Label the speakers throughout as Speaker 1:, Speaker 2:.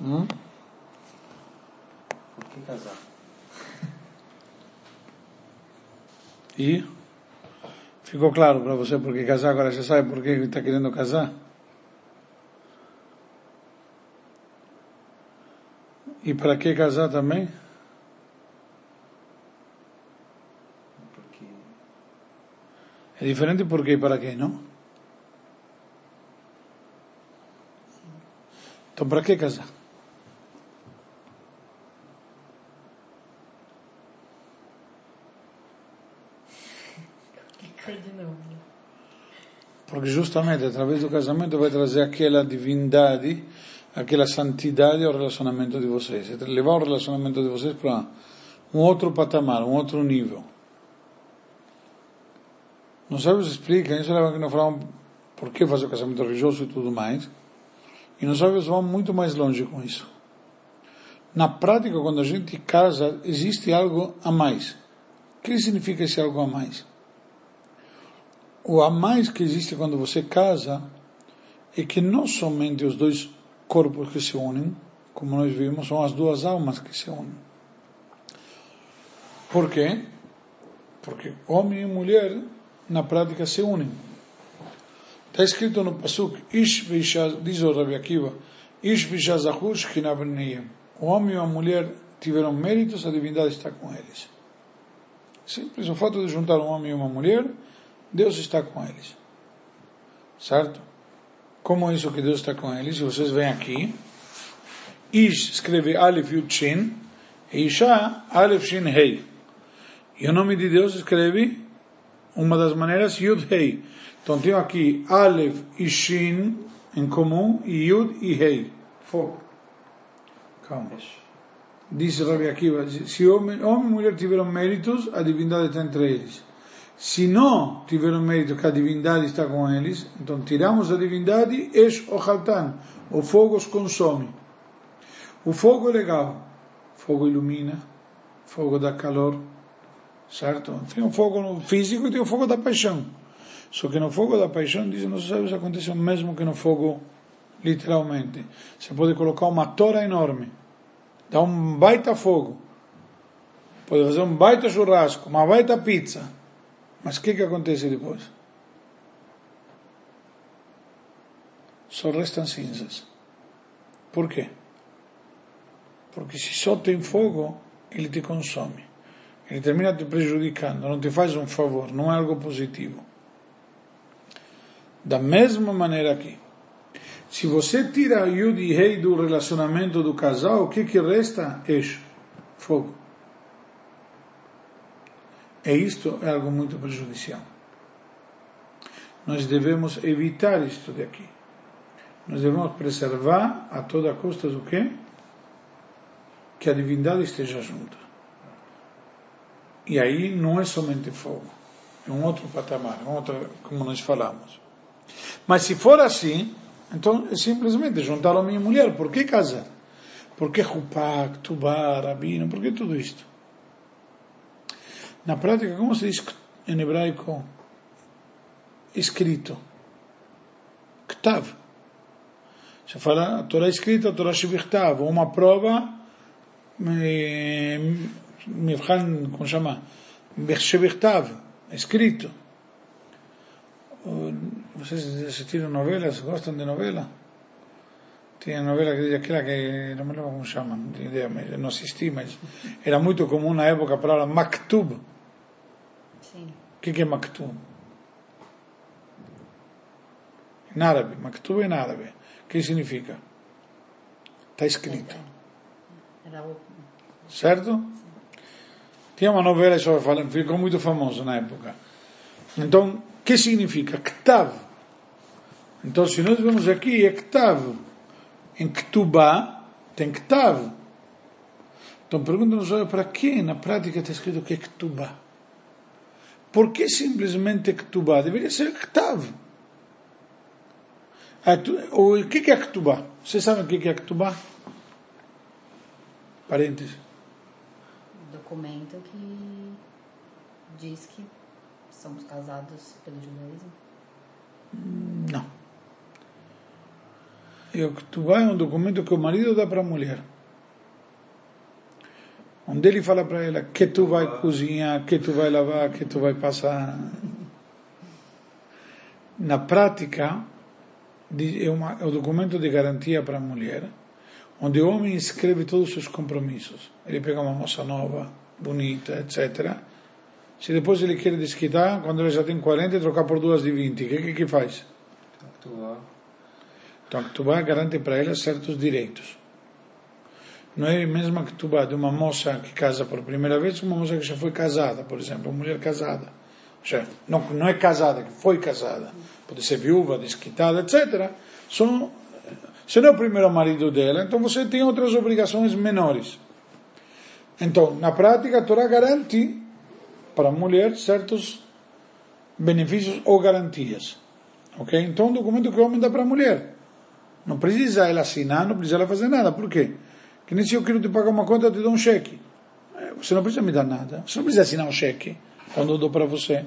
Speaker 1: Hum? Por que casar? E? Ficou claro para você por que casar? Agora você sabe por que ele está querendo casar? E para que casar também?
Speaker 2: Porque
Speaker 1: É diferente por que e para que, não? Então para que casar?
Speaker 3: Explica de novo.
Speaker 1: Porque justamente através do casamento vai trazer aquela divindade, aquela santidade ao relacionamento de vocês. Levar o relacionamento de vocês para um outro patamar, um outro nível. Não sabemos explicar, isso leva que nós falamos por que fazer o casamento religioso e tudo mais. E nós sabemos vão muito mais longe com isso. Na prática, quando a gente casa, existe algo a mais. O que significa esse algo a mais? O a mais que existe quando você casa é que não somente os dois corpos que se unem, como nós vimos, são as duas almas que se unem. Por quê? Porque homem e mulher, na prática, se unem. Está escrito no Pasuk, Ish diz o Rabi Akiva, Ish. O homem e a mulher tiveram méritos, a divindade está com eles. Simples, o fato de juntar um homem e uma mulher, Deus está com eles. Certo? Como é isso que Deus está com eles? Vocês veem aqui. Ish escreve Aleph Yud Shin, e Isha Aleph Shin Hei. E o nome de Deus escreve uma das maneiras Yud Hei. Então tem aqui Aleph e Shin em comum e Yud e Hei. Fogo. Calma. Diz Rabi Akiva, se homem, homem e mulher tiveram méritos, a divindade está entre eles. Se não tiveram mérito que a divindade está com eles, então tiramos a divindade, es o haltan, o fogo os consome. O fogo é legal, o fogo ilumina, o fogo dá calor, certo? Tem o fogo físico e tem o fogo da paixão. Só que no fogo da paixão, dizem nossos sábios, acontece o mesmo que no fogo, literalmente. Você pode colocar uma tora enorme, dá um baita fogo, pode fazer um baita churrasco, uma baita pizza, mas o que, que acontece depois? Só restam cinzas. Por quê? Porque se só tem fogo, ele te consome. Ele termina te prejudicando, não te faz um favor, não é algo positivo. Da mesma maneira aqui. Se você tira Yud e Rei do relacionamento do casal, o que, que resta? Eixo, fogo. E isto é algo muito prejudicial. Nós devemos evitar isto daqui. Nós devemos preservar a toda custa do quê? Que a divindade esteja junto. E aí não é somente fogo, é um outro patamar, um outro, como nós falamos. Mas se for assim, então é simplesmente juntar homem e mulher. Por que casar? Por que Rupá, Ktubá, Rabino? Por que tudo isto? Na prática, como se diz em hebraico escrito? Ktav. Se fala a Torá escrita, a Torá Shivichtav, uma prova, Mevchan, como chama? Shivichtav, escrito. Vocês assistiram novelas? Gostam de novela? Tinha novela que aquela que não me lembro como chama, não tenho ideia, mas eu não assisti, mas era muito comum na época a palavra maktub. O que, que é maktub? Em árabe, maktub em árabe. Que significa? Está escrito.
Speaker 3: Era o...
Speaker 1: Certo? Tinha uma novela sobre falando, ficou muito famoso na época. Então, que significa? Ktav. Então, se nós vemos aqui, é Ktav. Em Ktubá, tem Ktav. Então, pergunta-nos, olha, para que na prática está escrito que é Ktubá? Por que simplesmente Ktubá? Deveria ser Ktav. O que é Ktubá? Vocês sabem o que é Ktubá? Parênteses.
Speaker 3: documento que diz que somos casados pelo judaísmo.
Speaker 1: Não. E o Ketubá é um documento que o marido dá para a mulher. Onde ele fala para ela que tu vai cozinhar, que tu vai lavar, que tu vai passar. Na prática, é, uma, é um documento de garantia para a mulher, onde o homem escreve todos os compromissos. Ele pega uma moça nova, bonita, etc. Se depois ele quer desquitar, quando ele já tem 40, trocar por duas de 20, o que, que, que faz? Então, a Ketubá garante para ela certos direitos. Não é a mesma Ketubá de uma moça que casa por primeira vez, uma moça que já foi casada, por exemplo, uma mulher casada. Seja, não, não é casada, que foi casada. Pode ser viúva, desquitada, etc. São, se não é o primeiro marido dela, então você tem outras obrigações menores. Então, na prática, a Torá garante para a mulher certos benefícios ou garantias. Ok? Então, um documento que o homem dá para a mulher. Não precisa ela assinar, não precisa ela fazer nada. Por quê? Que nem se eu quero te pagar uma conta, eu te dou um cheque. É, você não precisa me dar nada. Você não precisa assinar um cheque quando eu dou para você.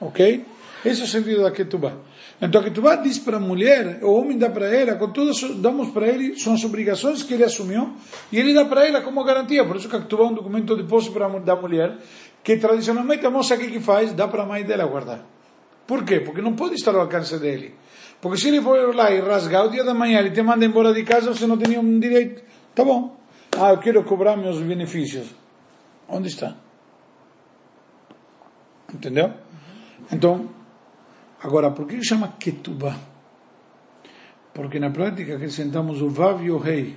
Speaker 1: Ok? Esse é o sentido da Ketubá. Então a Ketubá diz para a mulher, o homem dá para ela, com todas, damos para ele, são as obrigações que ele assumiu, e ele dá para ela como garantia. Por isso que a Ketubá é um documento de posse para, da mulher, que tradicionalmente a moça aqui que faz, dá para a mãe dela guardar. Por quê? Porque não pode estar ao alcance dele. Porque se ele for lá e rasgar o dia da manhã, ele te manda embora de casa, você não tem nenhum direito. Tá bom. Ah, eu quero cobrar meus benefícios. Onde está? Entendeu? Então, agora, por que chama Ketubá? Porque na prática acrescentamos o Vav e o Rei.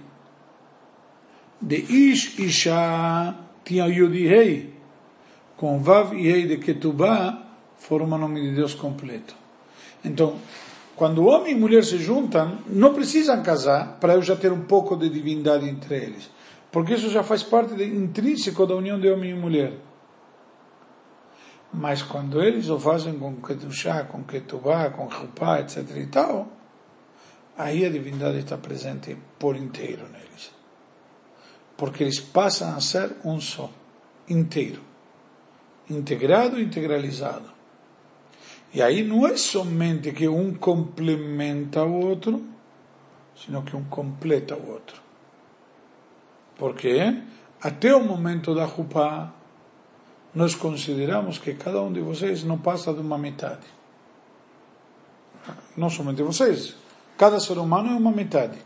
Speaker 1: De Ish Isha tinha Yud e Rei. Com Vav e Rei de Ketubá, forma o nome de Deus completo. Então, quando homem e mulher se juntam, não precisam casar para eu já ter um pouco de divindade entre eles. Porque isso já faz parte de, intrínseco da união de homem e mulher. Mas quando eles o fazem com Ketushá, com Ketubá, com Rupá, etc. e tal, aí a divindade está presente por inteiro neles. Porque eles passam a ser um só, inteiro, integrado e integralizado. E aí não é somente que um complementa o outro, sino que um completa o outro. Porque até o momento da Rupá, nós consideramos que cada um de vocês não passa de uma metade. Não somente vocês. Cada ser humano é uma metade.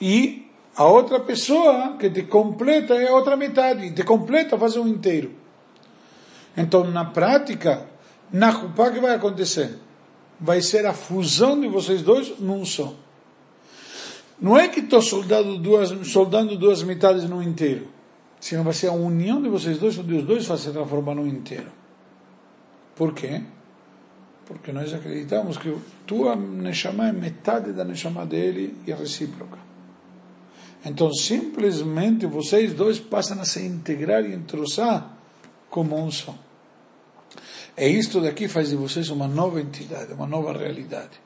Speaker 1: E a outra pessoa que te completa é a outra metade. Te completa faz um inteiro. Então, na prática, na Rupá, o que vai acontecer? Vai ser a fusão de vocês dois num só. Não é que estou soldando duas, soldando duas metades no inteiro, senão vai ser a união de vocês dois, onde os dois vão se transformar no inteiro. Por quê? Porque nós acreditamos que tua Neshama é metade da Neshama dele e é recíproca. Então, simplesmente vocês dois passam a se integrar e entrosar como um só. É isto daqui faz de vocês uma nova entidade, uma nova realidade.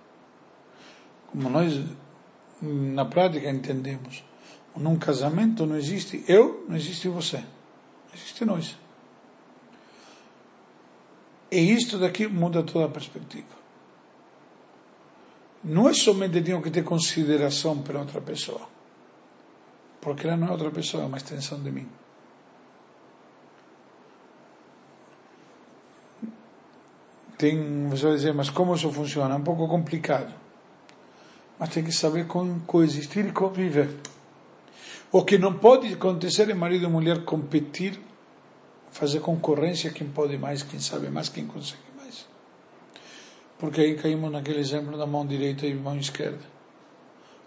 Speaker 1: Como nós, na prática, entendemos. Num casamento não existe eu, não existe você. Existe nós. E isto daqui muda toda a perspectiva. Não é somente tenho que ter consideração pela outra pessoa. Porque ela não é outra pessoa, é uma extensão de mim. Tem, você vai dizer, mas como isso funciona? É um pouco complicado. Mas tem que saber coexistir e conviver. O que não pode acontecer é marido e mulher competir, fazer concorrência, quem pode mais, quem sabe mais, quem consegue mais. Porque aí caímos naquele exemplo da mão direita e mão esquerda.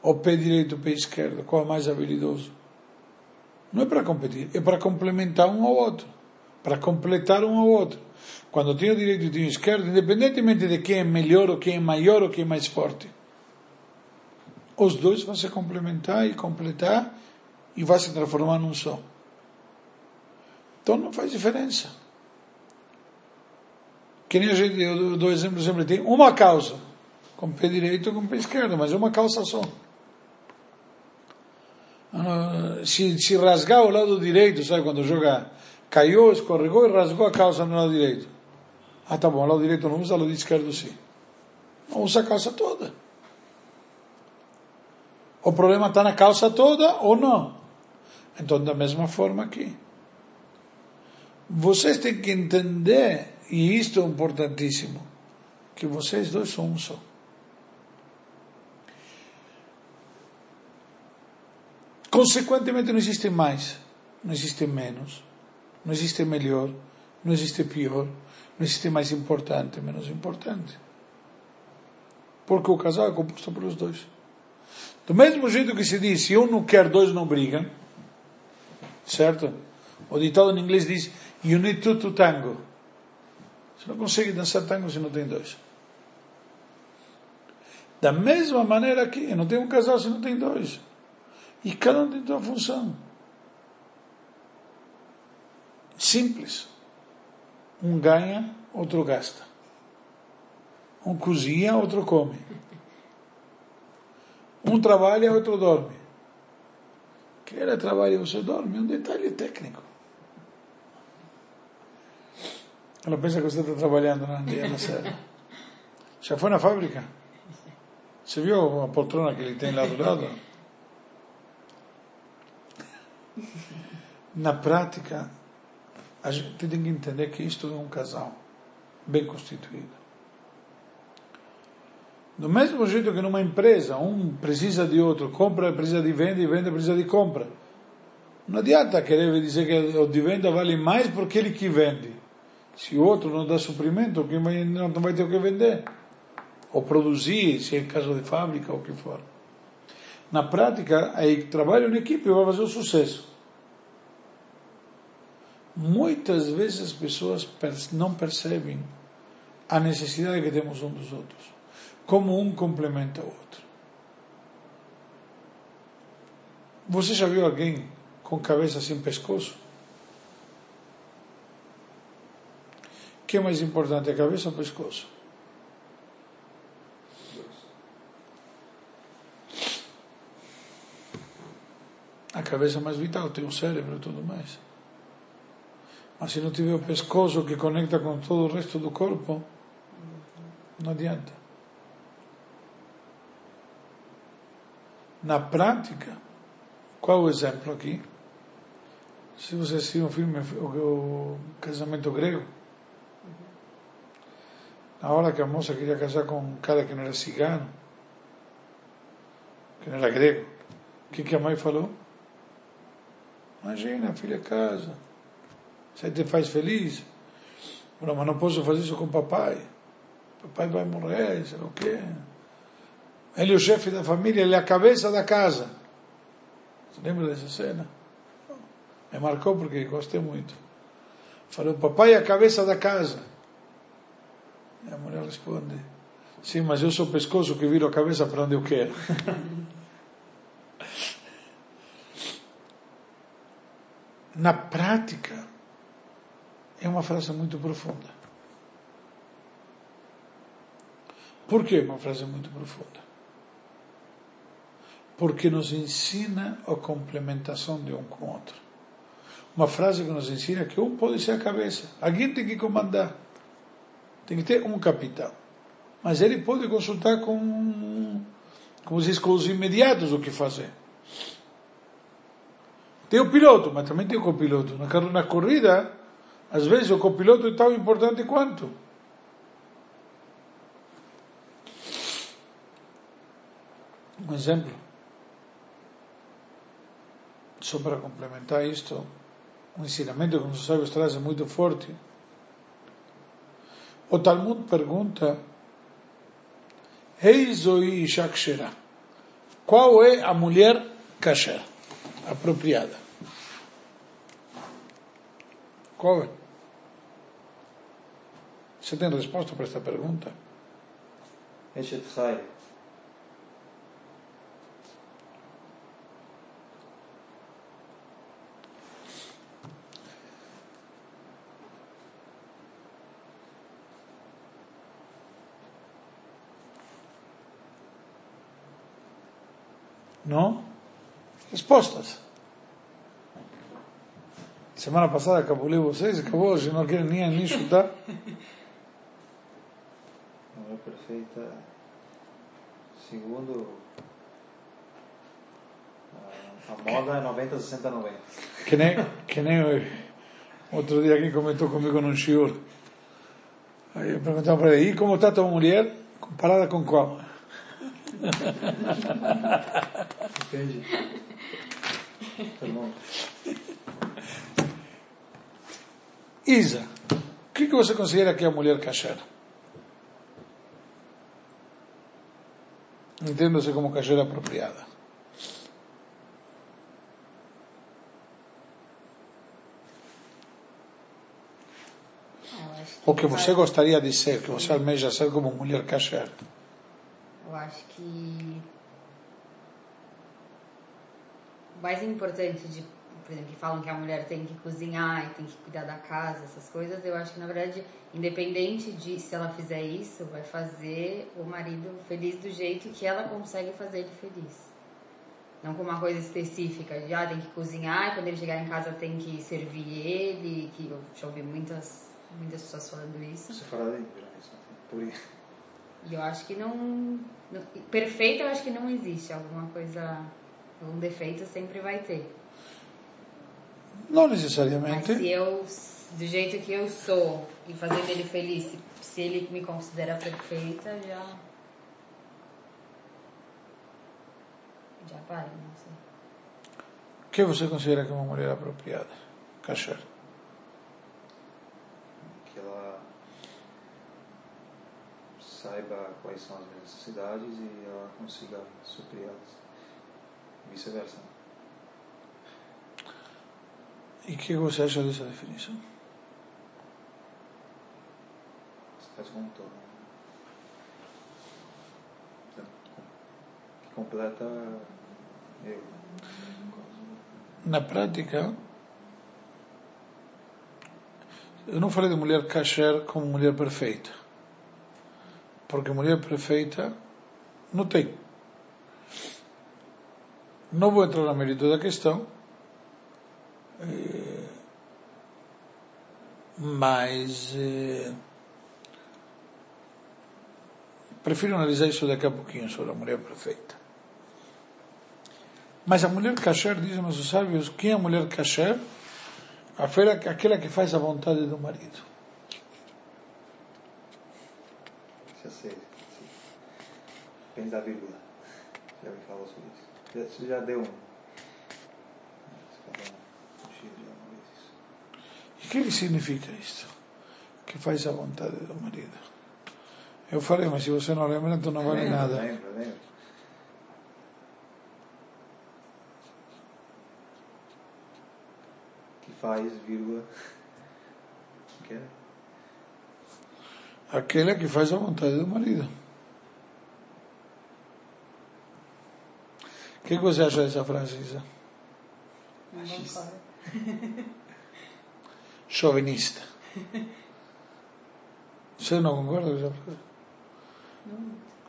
Speaker 1: O pé direito e pé esquerdo, qual é mais habilidoso? Não é para competir, é para complementar um ao outro, para completar um ao outro. Quando tenho direito e tenho esquerdo, independentemente de quem é melhor, ou quem é maior, ou quem é mais forte. Os dois vão se complementar e completar e vai se transformar num só. Então não faz diferença. Que nem a gente, eu dou exemplo sempre, tem uma causa, com o pé direito e com o pé esquerdo, mas uma calça só. Ah, se, se rasgar o lado direito, sabe quando joga, caiu, escorregou e rasgou a calça no lado direito. Ah, tá bom, lado direito não usa, lado esquerdo sim. Não usa a calça toda. O problema está na calça toda ou não? Então, da mesma forma aqui. Vocês têm que entender, e isto é importantíssimo, que vocês dois são um só. Consequentemente, não existe mais, não existe menos, não existe melhor, não existe pior, não existe mais importante, menos importante. Porque o casal é composto pelos dois. Do mesmo jeito que se diz, se um não quer, dois não brigam, certo? O ditado em inglês diz, you need two to tango. Você não consegue dançar tango se não tem dois. Da mesma maneira que não tem um casal se não tem dois. E cada um tem sua função. Simples. Um ganha, outro gasta. Um cozinha, outro come. Um trabalha, outro dorme. Que ela trabalha e você dorme, um detalhe técnico. Ela pensa que você está trabalhando na dia na série. Já foi na fábrica? Você viu a poltrona que ele tem lá do lado? Na prática, a gente tem que entender que isto é um casal bem constituído. Do mesmo jeito que numa empresa, um precisa de outro, compra precisa de venda e venda precisa de compra. Não adianta querer dizer que o de venda vale mais porque ele que vende. Se o outro não dá suprimento, quem não vai ter o que vender. Ou produzir, se é caso de fábrica ou o que for. Na prática, aí trabalho em equipe vai fazer o sucesso. Muitas vezes as pessoas não percebem a necessidade que temos um dos outros, como um complementa o outro. Você já viu alguém com cabeça sem pescoço? O que é mais importante, a cabeça ou o pescoço? A cabeça é mais vital, tem o cérebro e tudo mais. Mas se não tiver o pescoço que conecta com todo o resto do corpo, não adianta. Na prática, qual o exemplo aqui? Se você assistiu um filme, o, Casamento Grego, na hora que a moça queria casar com um cara que não era cigano, que não era grego, o que, que a mãe falou? Imagina, filha casa você te faz feliz? Não, mas não posso fazer isso com papai. Papai vai morrer, sei lá o quê. Ele é o chefe da família, ele é a cabeça da casa. Você lembra dessa cena? Me marcou porque gostei muito. Falou, papai é a cabeça da casa. E a mulher responde, sim, mas eu sou o pescoço que viro a cabeça para onde eu quero. Na prática, é uma frase muito profunda. Por que uma frase muito profunda? Porque nos ensina a complementação de um com o outro. Uma frase que nos ensina que um pode ser a cabeça, alguém tem que comandar, tem que ter um capitão. Mas ele pode consultar com, como diz, com os imediatos o que fazer. Tem o piloto, mas também tem o copiloto. Na corrida, às vezes o copiloto é tão importante quanto. Um exemplo, só para complementar isto, um ensinamento que os sábios trazem muito forte. O Talmud pergunta, Heizoi Shakshera, qual é a mulher kasher, apropriada? Qual é? Você tem resposta para esta pergunta?
Speaker 2: Eshet Chai.
Speaker 1: Não? Respostas. Semana passada acabou vocês, acabou, hoje não querem nem, nem chutar.
Speaker 2: perfeita, segundo A moda é 90, 60, 90.
Speaker 1: Que nem, que nem eu, outro dia alguém comentou comigo num shiur. Aí eu perguntava para ele, e como está tua mulher comparada com qual?
Speaker 2: Entendi. Tá bom.
Speaker 1: Isa, o que, que você considera que é a mulher kasher? Entenda-se como kasher apropriada. O que você gostaria de ser, que você almeja ser como mulher kasher.
Speaker 3: Eu acho que o mais importante de, por exemplo, que falam que a mulher tem que cozinhar e tem que cuidar da casa, essas coisas, eu acho que na verdade, independente de se ela fizer isso, vai fazer o marido feliz do jeito que ela consegue fazer ele feliz. Não com uma coisa específica de ah, tem que cozinhar e quando ele chegar em casa tem que servir ele, que eu já ouvi muitas, muitas pessoas falando isso.
Speaker 2: Você fala de. Por isso.
Speaker 3: E eu acho que não, não. Perfeito, eu acho que não existe. Alguma coisa. Um defeito sempre vai ter.
Speaker 1: Não
Speaker 3: Mas
Speaker 1: necessariamente.
Speaker 3: se eu. Do jeito que eu sou e fazendo ele feliz, se, se ele me considera perfeita, já. Já vai, não sei.
Speaker 1: O que você considera que é uma mulher apropriada? Kasher.
Speaker 2: Que ela saiba quais são as minhas necessidades e ela consiga supri-las. Vice-versa.
Speaker 1: E o que você acha dessa definição?
Speaker 2: Você né? Que completa eu.
Speaker 1: Na prática, eu não falei de mulher kasher como mulher perfeita. Porque mulher perfeita não tem. Não vou entrar no mérito da questão, eh, mas eh, prefiro analisar isso daqui a pouquinho sobre a mulher perfeita. Mas a mulher kasher, dizem os sábios, quem é a mulher kasher? Aquela, que faz a vontade do marido.
Speaker 2: Já sei. Depende da vírgula. Já me falou sobre isso. Já, já deu um. Você falou um X já uma vez isso.
Speaker 1: E o que que significa isto? Que faz a vontade do marido. Eu falei, mas se você não lembra, então não vale nada.
Speaker 2: Lembro, lembro. Que faz, vírgula. O que é?
Speaker 1: Aquela que faz a vontade do marido. O que que você acha dessa frase, Isa?
Speaker 3: Não concordo.
Speaker 1: Chauvinista. Você não concorda com essa frase?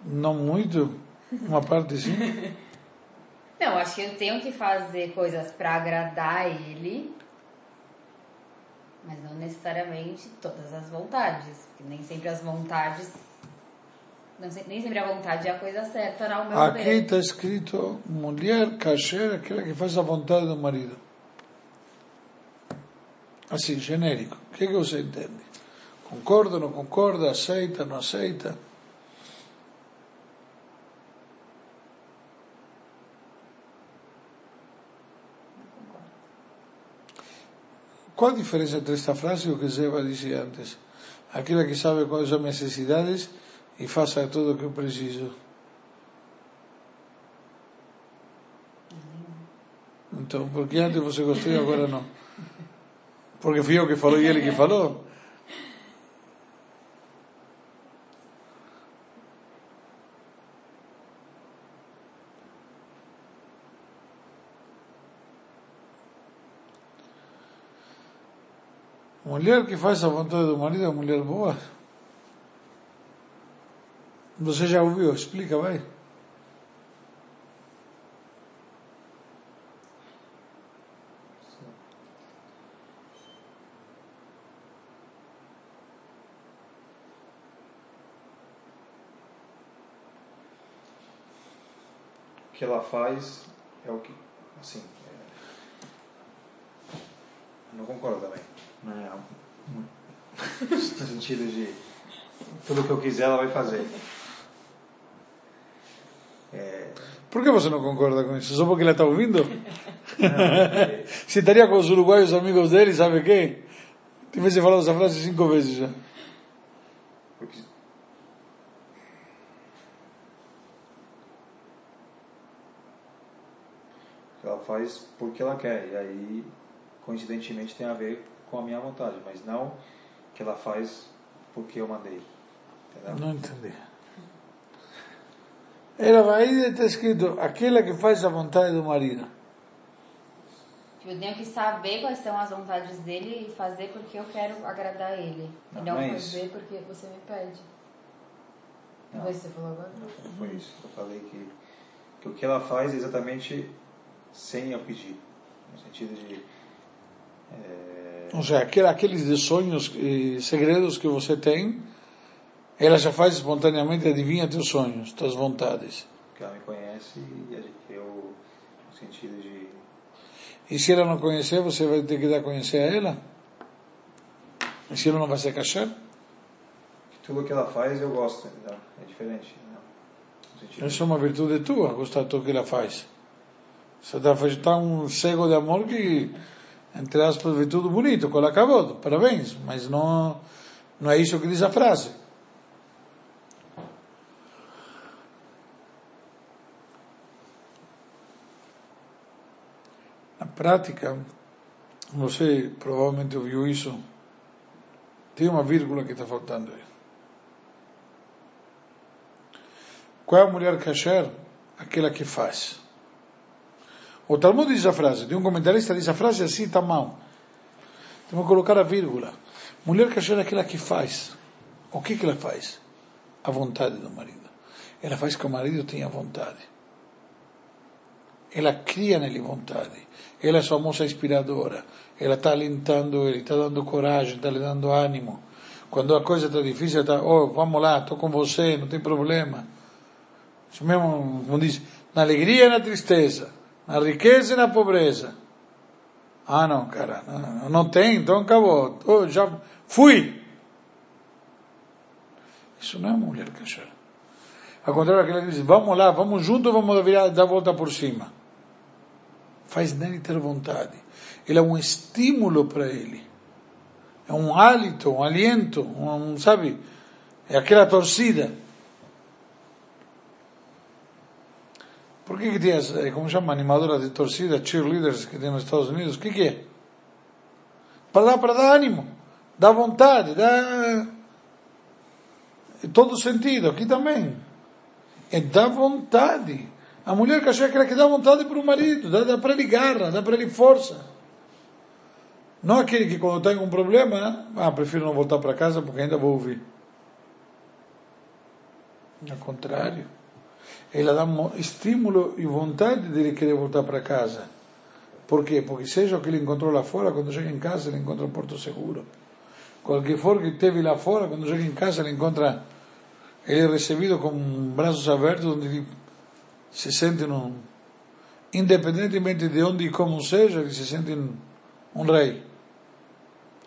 Speaker 1: Não muito? Uma parte sim?
Speaker 3: Não, acho que eu tenho que fazer coisas pra agradar ele, mas não necessariamente todas as vontades, porque nem sempre as vontades, não nem sempre a vontade é a coisa certa, ao meu
Speaker 1: Aqui está escrito mulher kasher, aquela que faz a vontade do marido. Assim, genérico. O que, que você entende? Concorda, não concorda, aceita, não aceita? Qual a diferença entre esta frase e o que Zeba dizia antes? Aquela que sabe quais são as necessidades e faça tudo o que eu preciso. Então, por que antes você gostou e agora não? Porque fui eu que falou e ele que falou? Mulher que faz a vontade do marido é mulher boa. Você já ouviu? Explica, vai.
Speaker 2: que ela faz é o que. Assim. É... Não concordo também. Não é, no sentido de. Tudo que eu quiser ela vai fazer. É...
Speaker 1: Por que você não concorda com isso? Só porque ela está ouvindo?
Speaker 2: Não,
Speaker 1: Se estaria com os uruguaios amigos dele, sabe quem? Tivesse falado essa frase cinco vezes já.
Speaker 2: Faz porque ela quer e aí coincidentemente tem a ver com a minha vontade, mas não que ela faz porque eu mandei. Entendeu?
Speaker 1: Não entendi. Ela vai está escrito aquela que faz a vontade do marido.
Speaker 3: Eu tenho que saber quais são as vontades dele e fazer porque eu quero agradar ele.
Speaker 2: Não,
Speaker 3: e não
Speaker 2: não é isso.
Speaker 3: fazer porque você me pede. Não
Speaker 2: Não.
Speaker 3: foi isso que você falou agora?
Speaker 2: Não foi isso. Eu falei que, que o que ela faz é exatamente sem eu pedir. No sentido de. é,
Speaker 1: Ou seja, aquele- aqueles sonhos e segredos que você tem, ela já faz espontaneamente, adivinha teus sonhos, tuas vontades.
Speaker 2: que ela me conhece e eu. No sentido de.
Speaker 1: E se ela não conhecer, você vai ter que dar a conhecer a ela? E se ela não vai se cachar?
Speaker 2: tudo que ela faz eu gosto, entendeu? É diferente. Não. Sentido
Speaker 1: Isso é uma virtude tua, gostar do que ela faz. Você está tá um cego de amor que, entre aspas, vê tudo bonito, cola acabou, parabéns, mas não, não é isso que diz a frase. Na prática, você provavelmente ouviu isso, tem uma vírgula que está faltando aí. Qual é a mulher kasher? Aquela que faz. O Talmud diz a frase, tem um comentarista diz a frase assim, está mal. Temos que colocar a vírgula. Mulher kasher é aquela que faz. O que, que ela faz? A vontade do marido. Ela faz que o marido tenha vontade. Ela cria nele vontade. Ela é sua moça inspiradora. Ela está alentando ele, está dando coragem, está lhe dando ânimo. Quando a coisa está difícil, está, oh, vamos lá, estou com você, não tem problema. Isso mesmo, como diz, na alegria e na tristeza, na riqueza e na pobreza. Ah, não, cara, não, não tem, então acabou. Oh, já fui. Isso não é mulher kasher. Ao contrário, aquela que diz, vamos lá, vamos juntos, vamos virar, dar a volta por cima. Faz nele ter vontade. Ele é um estímulo para ele. É um hálito, um aliento, um, sabe? É aquela torcida. Por que, que tem as, eh, como chama, animadoras de torcida, cheerleaders que tem nos Estados Unidos? Que é? Para dar, para dar ânimo, dar vontade, dar em todo sentido, aqui também. É dar vontade. A mulher que acha que que dá vontade para o marido, dá, dá para ele garra, dá para ele força. Não aquele que quando tem um problema, né? ah, prefiro não voltar para casa porque ainda vou ouvir. Ao contrário. Ela dá mo- estímulo e vontade dele querer voltar para casa. Por quê? Porque seja o que ele encontrou lá fora, quando chega em casa ele encontra um porto seguro. Qualquer for que teve lá fora, quando chega em casa ele encontra, ele é recebido com braços abertos, onde ele se sente num, independentemente de onde e como seja, ele se sente um, um rei.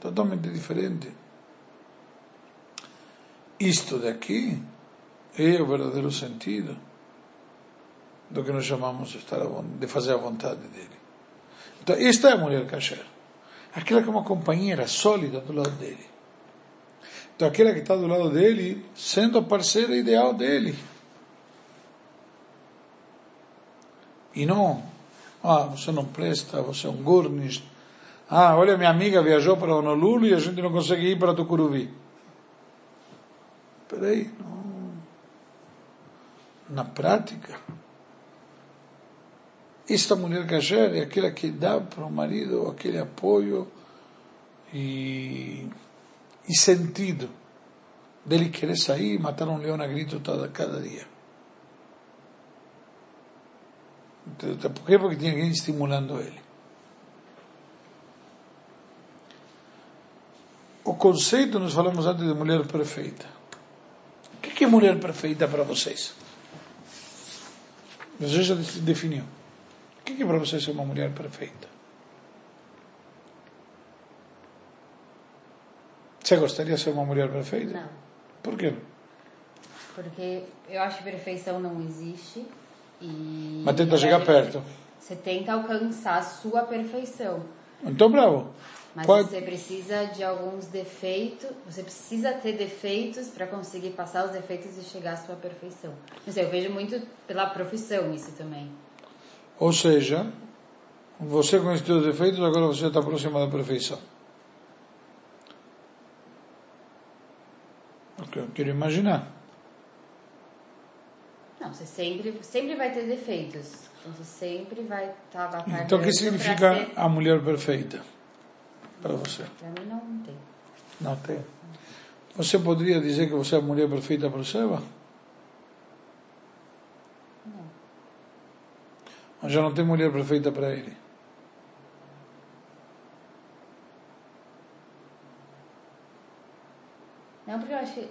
Speaker 1: Totalmente diferente. Isto daqui é o verdadeiro sentido do que nós chamamos de, fazer a vontade dele. Então, esta é a mulher kasher. Aquela que é uma companheira sólida do lado dele. Então, aquela que está do lado dele, sendo a parceira ideal dele. E não, ah, você não presta, você é um gurnish. Ah, olha, minha amiga viajou para Honolulu e a gente não consegue ir para Tucuruvi. Peraí, não. Na prática, esta mulher kasher é aquela que dá para o marido aquele apoio e, e sentido dele querer sair e matar um leão a grito toda, cada dia. Por quê? Porque tinha alguém estimulando ele. O conceito, nós falamos antes de mulher perfeita. O que é mulher perfeita para vocês? Você já definiu. O é que é para você ser uma mulher perfeita? Você gostaria de ser uma mulher perfeita?
Speaker 3: Não.
Speaker 1: Por quê?
Speaker 3: Porque eu acho que perfeição não existe. E
Speaker 1: Mas tenta chegar perto.
Speaker 3: Você tenta alcançar a sua perfeição.
Speaker 1: Então, bravo.
Speaker 3: Mas
Speaker 1: Qual-
Speaker 3: você precisa de alguns defeitos, você precisa ter defeitos para conseguir passar os defeitos e chegar à sua perfeição. Não sei, eu vejo muito pela profissão isso também.
Speaker 1: Ou seja, você esses teus defeitos, agora você está próximo da perfeição. É o que eu quero imaginar.
Speaker 3: Não, você sempre, sempre vai ter defeitos. Então você sempre vai estar batalhando
Speaker 1: Então, o que significa a mulher perfeita para você?
Speaker 3: Pra mim não tem.
Speaker 1: Não tem. Você poderia dizer que você é a mulher perfeita para o Seba?
Speaker 3: Não.
Speaker 1: Mas já não tem mulher perfeita para ele.
Speaker 3: Não, porque eu acho que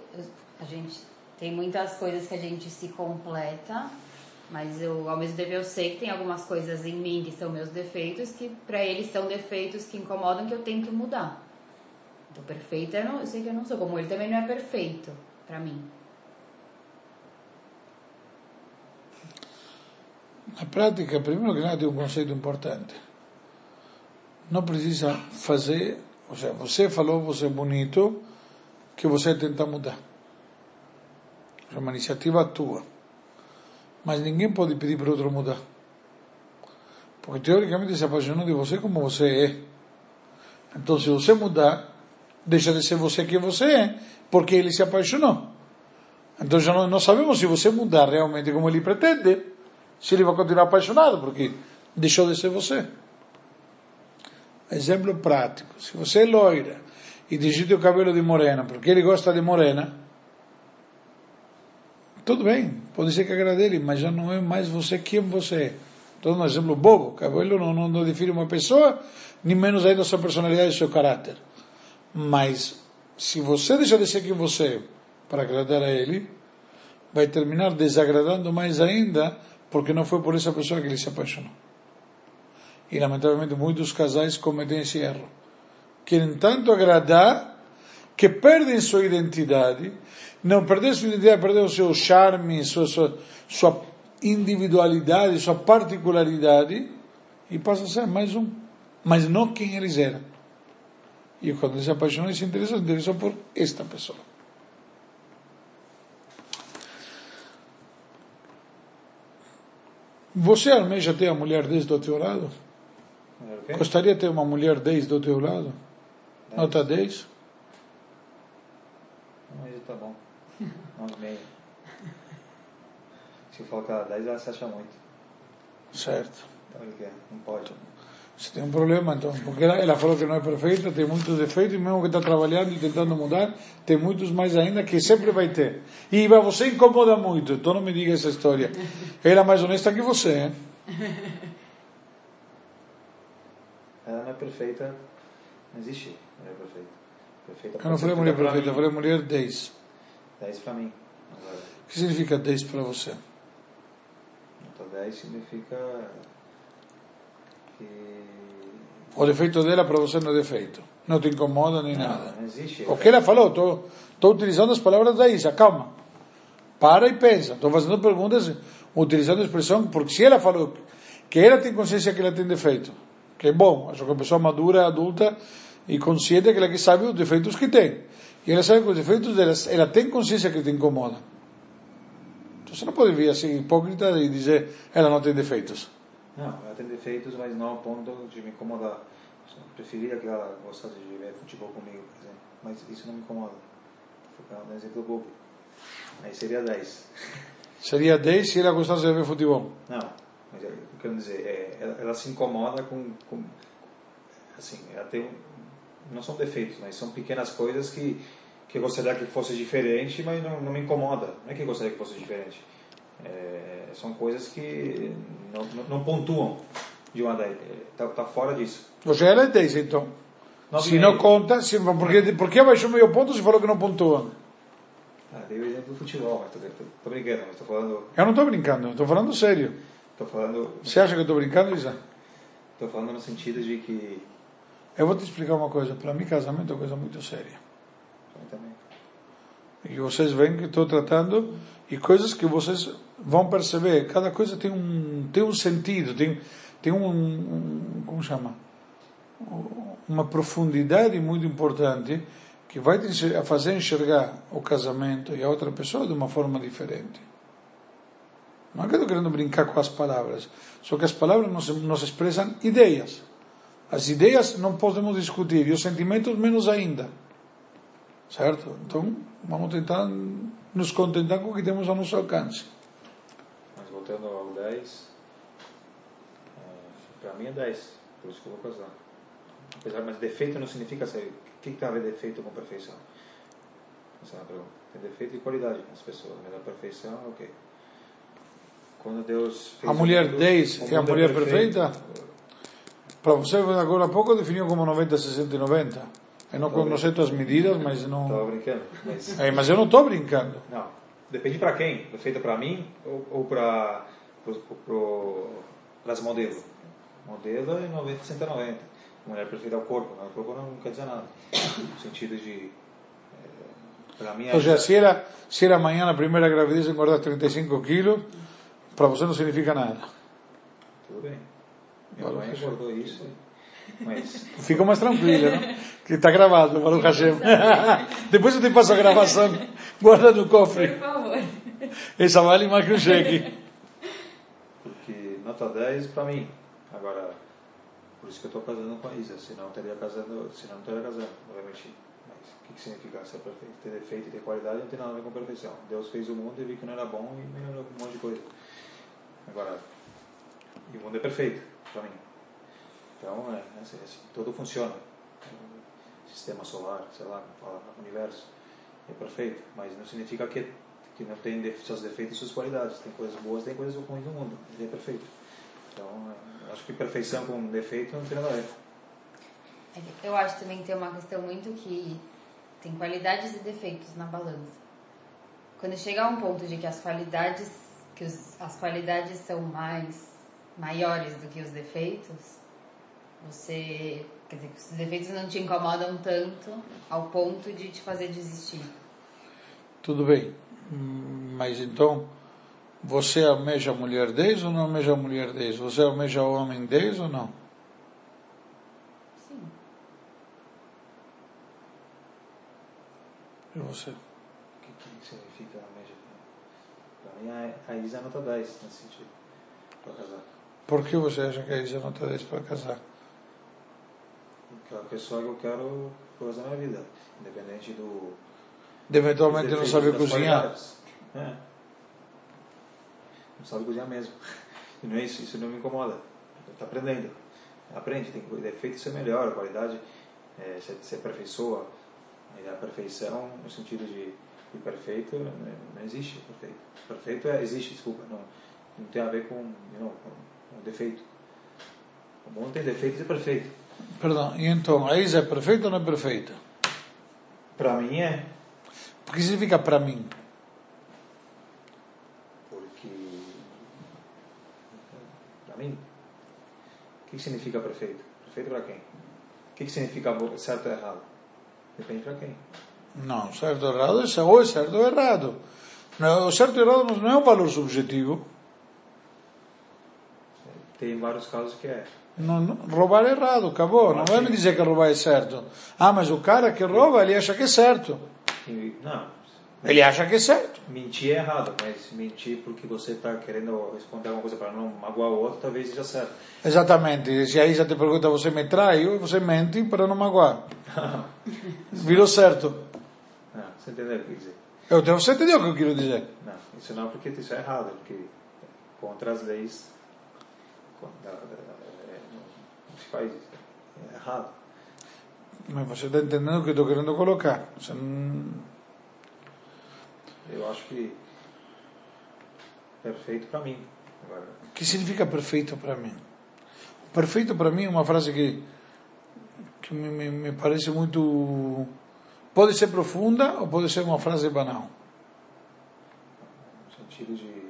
Speaker 3: a gente tem muitas coisas que a gente se completa, mas eu, ao mesmo tempo eu sei que tem algumas coisas em mim que são meus defeitos, que pra eles são defeitos que incomodam que eu tenho que mudar. Então, perfeita eu, não, eu sei que eu não sou, como ele também não é perfeito pra mim.
Speaker 1: Na prática, primeiro que nada, tem um conceito importante. Não precisa fazer, ou seja, você falou, você é bonito, que você tenta mudar. É uma iniciativa tua. Mas ninguém pode pedir para outro mudar. Porque teoricamente se apaixonou de você como você é. Então, se você mudar, deixa de ser você quem você é, porque ele se apaixonou. Então já não, não sabemos se você mudar realmente como ele pretende, se ele vai continuar apaixonado, porque deixou de ser você. Exemplo prático. Se você é loira e digita o cabelo de morena, porque ele gosta de morena, tudo bem, pode ser que agrade ele, mas já não é mais você quem você é. Então, um exemplo bobo, cabelo não, não, não define uma pessoa, nem menos ainda sua personalidade e seu caráter. Mas, se você deixar de ser quem você é para agradar a ele, vai terminar desagradando mais ainda, porque não foi por essa pessoa que ele se apaixonou. E, lamentavelmente, muitos casais cometem esse erro. Querem tanto agradar que perdem sua identidade, não perder sua identidade, perder o seu charme, sua, sua, sua individualidade, sua particularidade, e passa a ser mais um, mas não quem eles eram. E quando eles se apaixonam, eles se interessam, se interessam por esta pessoa. Você almeja ter a mulher 10 do teu lado?
Speaker 2: O quê?
Speaker 1: Gostaria de ter uma mulher 10 do teu lado? Nota 10?
Speaker 2: Não, mas tá bom. 9,5. Se eu colocar 10, ela se acha muito.
Speaker 1: Certo.
Speaker 2: Então ele quer, não pode.
Speaker 1: Você tem um problema, então, porque ela, ela falou que não é perfeita, tem muitos defeitos, e mesmo que está trabalhando e tentando mudar, tem muitos mais ainda que sempre vai ter. E você incomoda muito, então não me diga essa história. Ela é mais honesta que você, hein?
Speaker 2: Ela não é perfeita, não existe mulher perfeita. perfeita
Speaker 1: Eu não falei mulher perfeita, eu falei mulher 10.
Speaker 2: 10 pra mim. Agora,
Speaker 1: O que significa 10 para você?
Speaker 2: nota 10 significa que.
Speaker 1: O defeito dela para você não é defeito. Não te incomoda nem nada.
Speaker 2: Não, não existe.
Speaker 1: O que ela falou, estou utilizando as palavras da Isa, calma. Para e pensa. Estou fazendo perguntas utilizando a expressão, porque se ela falou que ela tem consciência que ela tem defeito, que é bom, acho que a pessoa madura, adulta e consciente é aquela que sabe os defeitos que tem. E ela sabe que os defeitos dela, ela tem consciência que te incomoda. Então você não pode vir assim hipócrita e dizer ela não tem defeitos.
Speaker 2: Não, ela tem defeitos, mas não ao ponto de me incomodar. Eu preferia que ela gostasse de ver futebol comigo, por exemplo. Mas isso não me incomoda. Vou dar um exemplo bobo. Aí seria 10.
Speaker 1: Seria 10 se ela gostasse de ver futebol.
Speaker 2: Não, mas eu quero dizer é, ela, ela se incomoda com, com assim, ela tem um, não são defeitos, mas são pequenas coisas que que eu gostaria que fosse diferente, mas não, não me incomoda. Não é que eu gostaria que fosse diferente. É, são coisas que não, não, não pontuam de uma da tá, tá fora disso.
Speaker 1: Você é 10 então.
Speaker 2: Nove
Speaker 1: Se não conta, se, porque, porque abaixou meio ponto se falou que não pontua.
Speaker 2: Ah, dei o exemplo do futebol, mas tô, tô, tô brincando, mas tô falando,
Speaker 1: Eu não estou brincando, estou falando sério.
Speaker 2: tô falando,
Speaker 1: Você acha que eu estou brincando, Isa?
Speaker 2: tô falando no sentido de que
Speaker 1: Eu vou te explicar uma coisa. Para mim, casamento é uma coisa muito séria. E vocês veem que estou tratando e coisas que vocês vão perceber. Cada coisa tem um tem um sentido, tem tem um, um como chama uma profundidade muito importante que vai te fazer enxergar o casamento e a outra pessoa de uma forma diferente. Não é que estou querendo brincar com as palavras, só que as palavras nos, nos expressam ideias. As ideias não podemos discutir, e os sentimentos menos ainda. Certo? Então, vamos tentar nos contentar com o que temos ao nosso alcance.
Speaker 2: Mas voltando ao 10, é, para mim é 10, por isso que eu vou casar. Apesar, mas defeito não significa ser. O que tem a ver defeito com perfeição? Essa é uma pergunta. Tem defeito e qualidade nas pessoas, mas a perfeição é o quê? Quando Deus fez
Speaker 1: a mulher 10 é a mulher perfeita? Para você, agora há pouco definiu como 90, 60 e 90. Eu não conheço as medidas, mas não.
Speaker 2: Estava brincando. Mas...
Speaker 1: É, mas eu não estou brincando.
Speaker 2: Não. Depende para quem. É feita para mim ou, ou para as modelos? Modelo é 90, 60, 90. Mulher perfeita é o corpo. O corpo não quer dizer nada. No sentido de. É, para mim.
Speaker 1: Ou seja, se era, se era amanhã na primeira gravidez engordar 35 quilos, para você não significa nada.
Speaker 2: Tudo bem. Minha mãe engordou isso. Mas...
Speaker 1: Fica mais tranquila, não? Que está gravado, o Hashem. Depois eu te passo a gravação, guarda no cofre.
Speaker 3: Por favor.
Speaker 1: Essa vale mais que um cheque.
Speaker 2: Porque nota 10 para mim. Agora, por isso que eu estou casando com a Isa. Senão teria casando, senão não estaria casando, obviamente. Mas o que, que significa ser perfeito? Ter defeito e ter qualidade não tem nada a ver com perfeição. Deus fez o mundo e viu que não era bom e melhorou um monte de coisa. Agora, e o mundo é perfeito para mim. Então, é, é assim, assim, tudo funciona. Sistema solar, sei lá, o universo é perfeito, mas não significa que, que não tem seus defeitos e suas qualidades. Tem coisas boas, tem coisas ruins no mundo. Ele é perfeito. Então, é, acho que perfeição com defeito não tem nada a ver.
Speaker 3: É eu acho também que tem uma questão muito que tem qualidades e defeitos na balança. Quando chega a um ponto de que as qualidades que os, as qualidades são mais maiores do que os defeitos, você. Quer dizer, os defeitos não te incomodam tanto ao ponto de te fazer desistir.
Speaker 1: Tudo bem. Mas então, você almeja a mulher 10 ou não almeja a mulher 10? Você almeja o homem 10 ou não?
Speaker 3: Sim.
Speaker 1: E você? O
Speaker 2: que, que significa almeja? Para mim, a Isa nota 10 nesse sentido, para casar.
Speaker 1: Por que você acha que a Isa nota 10 para casar?
Speaker 2: aquela é pessoa que eu quero coisa na minha vida, independente do.
Speaker 1: De eventualmente não saber cozinhar.
Speaker 2: É. Não sabe cozinhar mesmo. E não é isso, isso não me incomoda. Está aprendendo. Aprende, tem defeito ser melhor, a qualidade é, se, se aperfeiçoa. E a perfeição, no sentido de, de perfeito, não, não, existe perfeito. Perfeito é, existe, desculpa, não, não tem a ver com, não, com, com defeito. O mundo tem defeitos e perfeito.
Speaker 1: Perdão, e então, a Isa é perfeita ou não é perfeita?
Speaker 2: Para mim é.
Speaker 1: O que significa para mim?
Speaker 2: Porque. Para mim. O que significa perfeito? Perfeito para quem? O que significa certo ou errado? Depende para quem.
Speaker 1: Não, certo ou errado é ou é certo ou errado. Não, o certo ou errado não é um valor subjetivo.
Speaker 2: Tem vários casos que é.
Speaker 1: Não, não, roubar é errado, acabou. Não vai me dizer que roubar é certo. Ah, mas o cara que rouba, ele acha que é certo.
Speaker 2: Não.
Speaker 1: Ele acha que é certo.
Speaker 2: Mentir é errado, mas mentir porque você está querendo responder alguma coisa para não magoar o outro, talvez seja certo.
Speaker 1: Exatamente. Se aí já te pergunta, você me traiu, você mente para não magoar. Virou certo.
Speaker 2: Não, você entendeu o que eu dizer?
Speaker 1: Eu, você entendeu o que eu quero dizer?
Speaker 2: Não, isso não porque isso é errado, porque contra as leis faz é errado.
Speaker 1: Mas você está entendendo o que eu estou querendo colocar. Você não...
Speaker 2: Eu acho que perfeito para mim. Agora.
Speaker 1: O que significa perfeito para mim? Perfeito para mim é uma frase que, que me, me, me parece muito. Pode ser profunda ou pode ser uma frase banal.
Speaker 2: No sentido de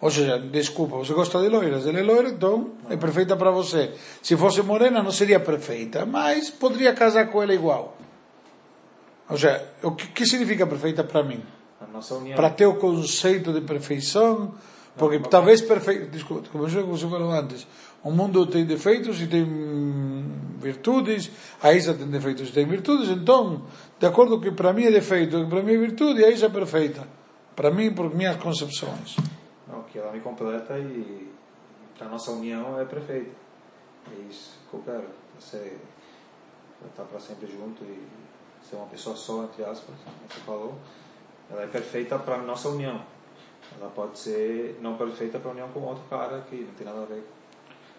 Speaker 1: Ou seja, desculpa, você gosta de loiras, ela é loira, então é perfeita para você. Se fosse morena, não seria perfeita, mas poderia casar com ela igual. Ou seja, o que, que significa perfeita para mim? Para ter o conceito de perfeição, porque não, talvez perfeito, desculpa, como você falou antes, o mundo tem defeitos e tem virtudes, a Isa tem defeitos e tem virtudes, então, de acordo com que para mim é defeito, que para mim é virtude, a Isa é perfeita. Para mim, por minhas concepções.
Speaker 2: Não, que ela me completa e a nossa união é perfeita. É isso que eu quero. Você estar para sempre junto e ser uma pessoa só, entre aspas, como você falou. Ela é perfeita para a nossa união. Ela pode ser não perfeita para a união com outro cara que não tem nada a ver,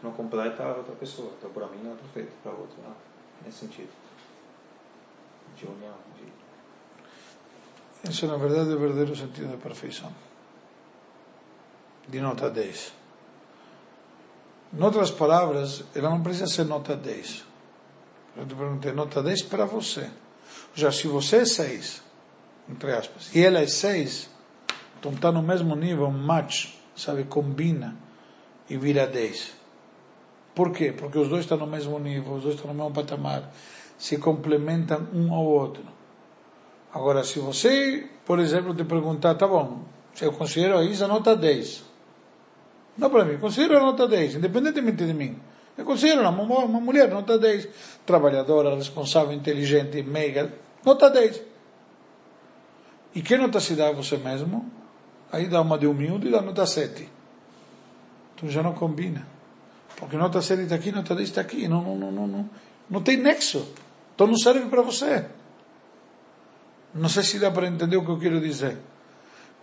Speaker 2: não completa a outra pessoa. Então, para mim, ela é perfeita, para outro, não. Nesse sentido. De união. De...
Speaker 1: Esse, na verdade, é o verdadeiro sentido da perfeição. De nota 10. Em outras palavras, ela não precisa ser nota 10. Eu te perguntei, nota 10 para você. Já se você é 6, entre aspas, e ela é 6, então está no mesmo nível, match, sabe, combina e vira 10. Por quê? Porque os dois estão no mesmo nível, os dois estão no mesmo patamar, se complementam um ao outro. Agora, se você, por exemplo, te perguntar, tá bom, eu considero a Isa nota 10, não para mim, considero a nota 10, independentemente de mim. Eu considero uma, uma mulher nota 10, trabalhadora, responsável, inteligente, mega, nota 10. E que nota se dá a você mesmo? Aí dá uma de humilde e dá nota 7. Então já não combina. Porque nota 7 está aqui, nota 10 está aqui. Não, não, não, não, não, não tem nexo. Então não serve para você. Não sei se dá para entender o que eu quero dizer.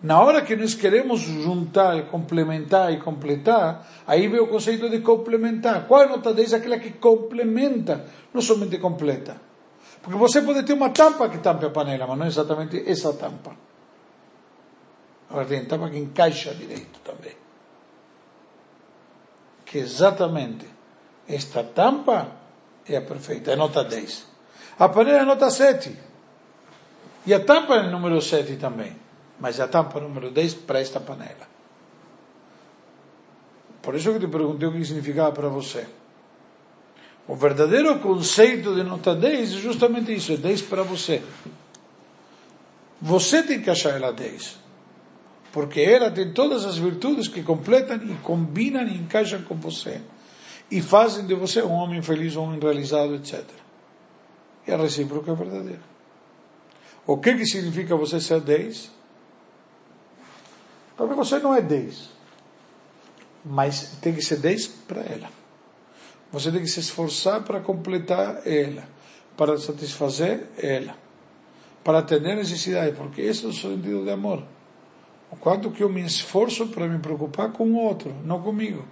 Speaker 1: Na hora que nós queremos juntar, complementar e completar, aí vem o conceito de complementar. Qual é a nota 10? Aquela que complementa, não somente completa. Porque você pode ter uma tampa que tampe a panela, mas não é exatamente essa tampa. Agora tem tampa que encaixa direito também. Que exatamente esta tampa é a perfeita, é nota 10. A panela é nota 7. E a tampa é número 7 também mas a tampa número 10 para esta panela. Por isso que te perguntei o que significava para você. O verdadeiro conceito de nota 10 é justamente isso, é 10 para você. Você tem que achar ela 10. Porque ela tem todas as virtudes que completam e combinam e encaixam com você. E fazem de você um homem feliz, um homem realizado, etc. E a recíproca é verdadeira. O que, que significa você ser 10? Talvez você não é 10, mas tem que ser 10 para ela. Você tem que se esforçar para completar ela, para satisfazer ela, para atender necessidade, porque esse é o sentido de amor. O quanto que eu me esforço para me preocupar com o outro, não comigo.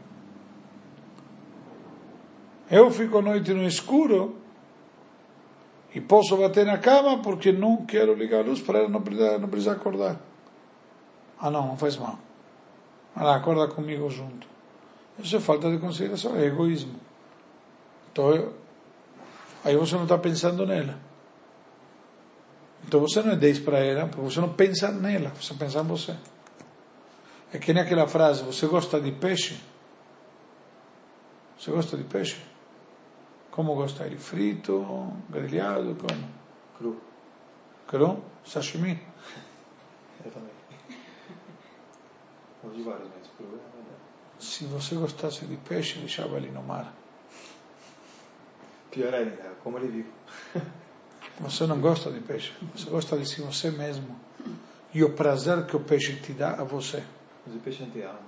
Speaker 1: Eu fico a noite no escuro e posso bater na cama porque não quero ligar a luz para ela não precisar, não precisar acordar. Ah, não, não faz mal. Ela acorda comigo junto. Isso é falta de consideração, é egoísmo. Então, eu, aí você não está pensando nela. Então você não é 10 para ela, porque você não pensa nela, você pensa em você. É que nem aquela frase, você gosta de peixe? Você gosta de peixe? Como gosta ele? Frito, grelhado, como?
Speaker 2: Cru.
Speaker 1: Cru? Sashimi?
Speaker 2: Eu também. De vários metros
Speaker 1: Se você gostasse de peixe, deixava ele no mar.
Speaker 2: Pior ainda, como ele vive.
Speaker 1: Você não gosta de peixe, você gosta de si você mesmo. E o prazer que o peixe te dá a você.
Speaker 2: Mas o peixe não te ama,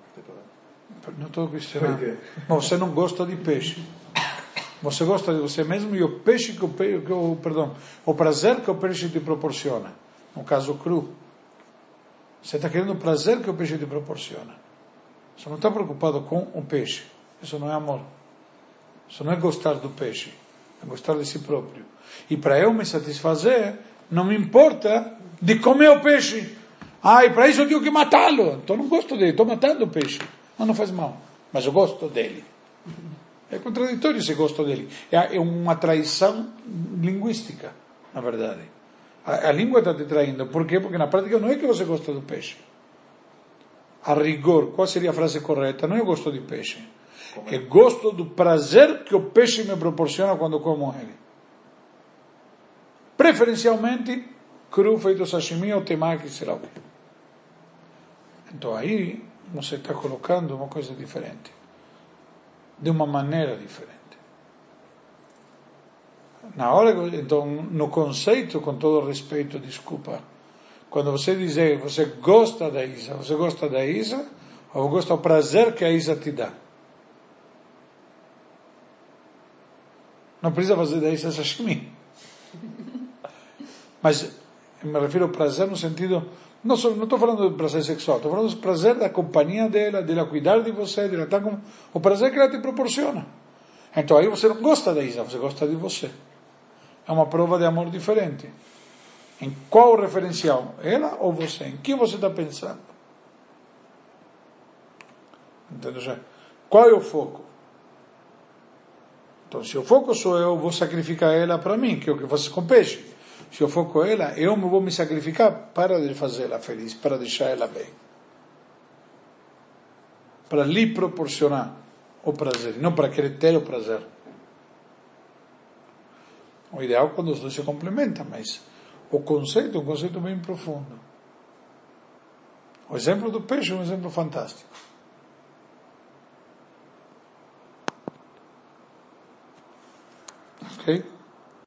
Speaker 1: não estou questionando. Mas você não gosta de peixe. Você gosta de você mesmo e o peixe que o, peixe, que o perdão, o prazer que o peixe te proporciona. No caso cru. Você está querendo o prazer que o peixe te proporciona. Você não está preocupado com o peixe. Isso não é amor. Isso não é gostar do peixe. É gostar de si próprio. E para eu me satisfazer, não me importa de comer o peixe. Ah, para isso eu tenho que matá-lo. Então não gosto dele. Estou matando o peixe. Não, não faz mal. Mas eu gosto dele. É contraditório esse gosto dele. É uma traição linguística, na verdade. A, a língua está te traindo. Por quê? Porque na prática não é que você gosta do peixe. a rigor, qual seria a frase correta? Não é gosto de peixe. É gosto do prazer que o peixe me proporciona quando como ele. Preferencialmente, cru feito sashimi ou temaki, sei lá o quê. Então aí você está colocando uma coisa diferente. De uma maneira diferente. Na hora, então, no conceito, com todo respeito, desculpa, quando você dizer você gosta da Isa, você gosta da Isa, ou gosta do prazer que a Isa te dá. Não precisa fazer da Isa sashimi. Mas me refiro ao prazer no sentido não estou falando do prazer sexual, estou falando do prazer da companhia dela, dela cuidar de você, dela estar com o prazer que ela te proporciona. Então aí você não gosta da Isa, você gosta de você. É uma prova de amor diferente. Em qual referencial? Ela ou você? Em que você está pensando? Entendeu? Qual é o foco? Então, se o foco sou eu, vou sacrificar ela para mim, que é o que você com peixe. Se eu for com ela, eu vou me sacrificar para fazê-la feliz, para deixar ela bem. Para lhe proporcionar o prazer, não para querer ter o prazer. O ideal é quando os dois se complementam, mas o conceito é um conceito bem profundo. O exemplo do peixe é um exemplo fantástico. Ok?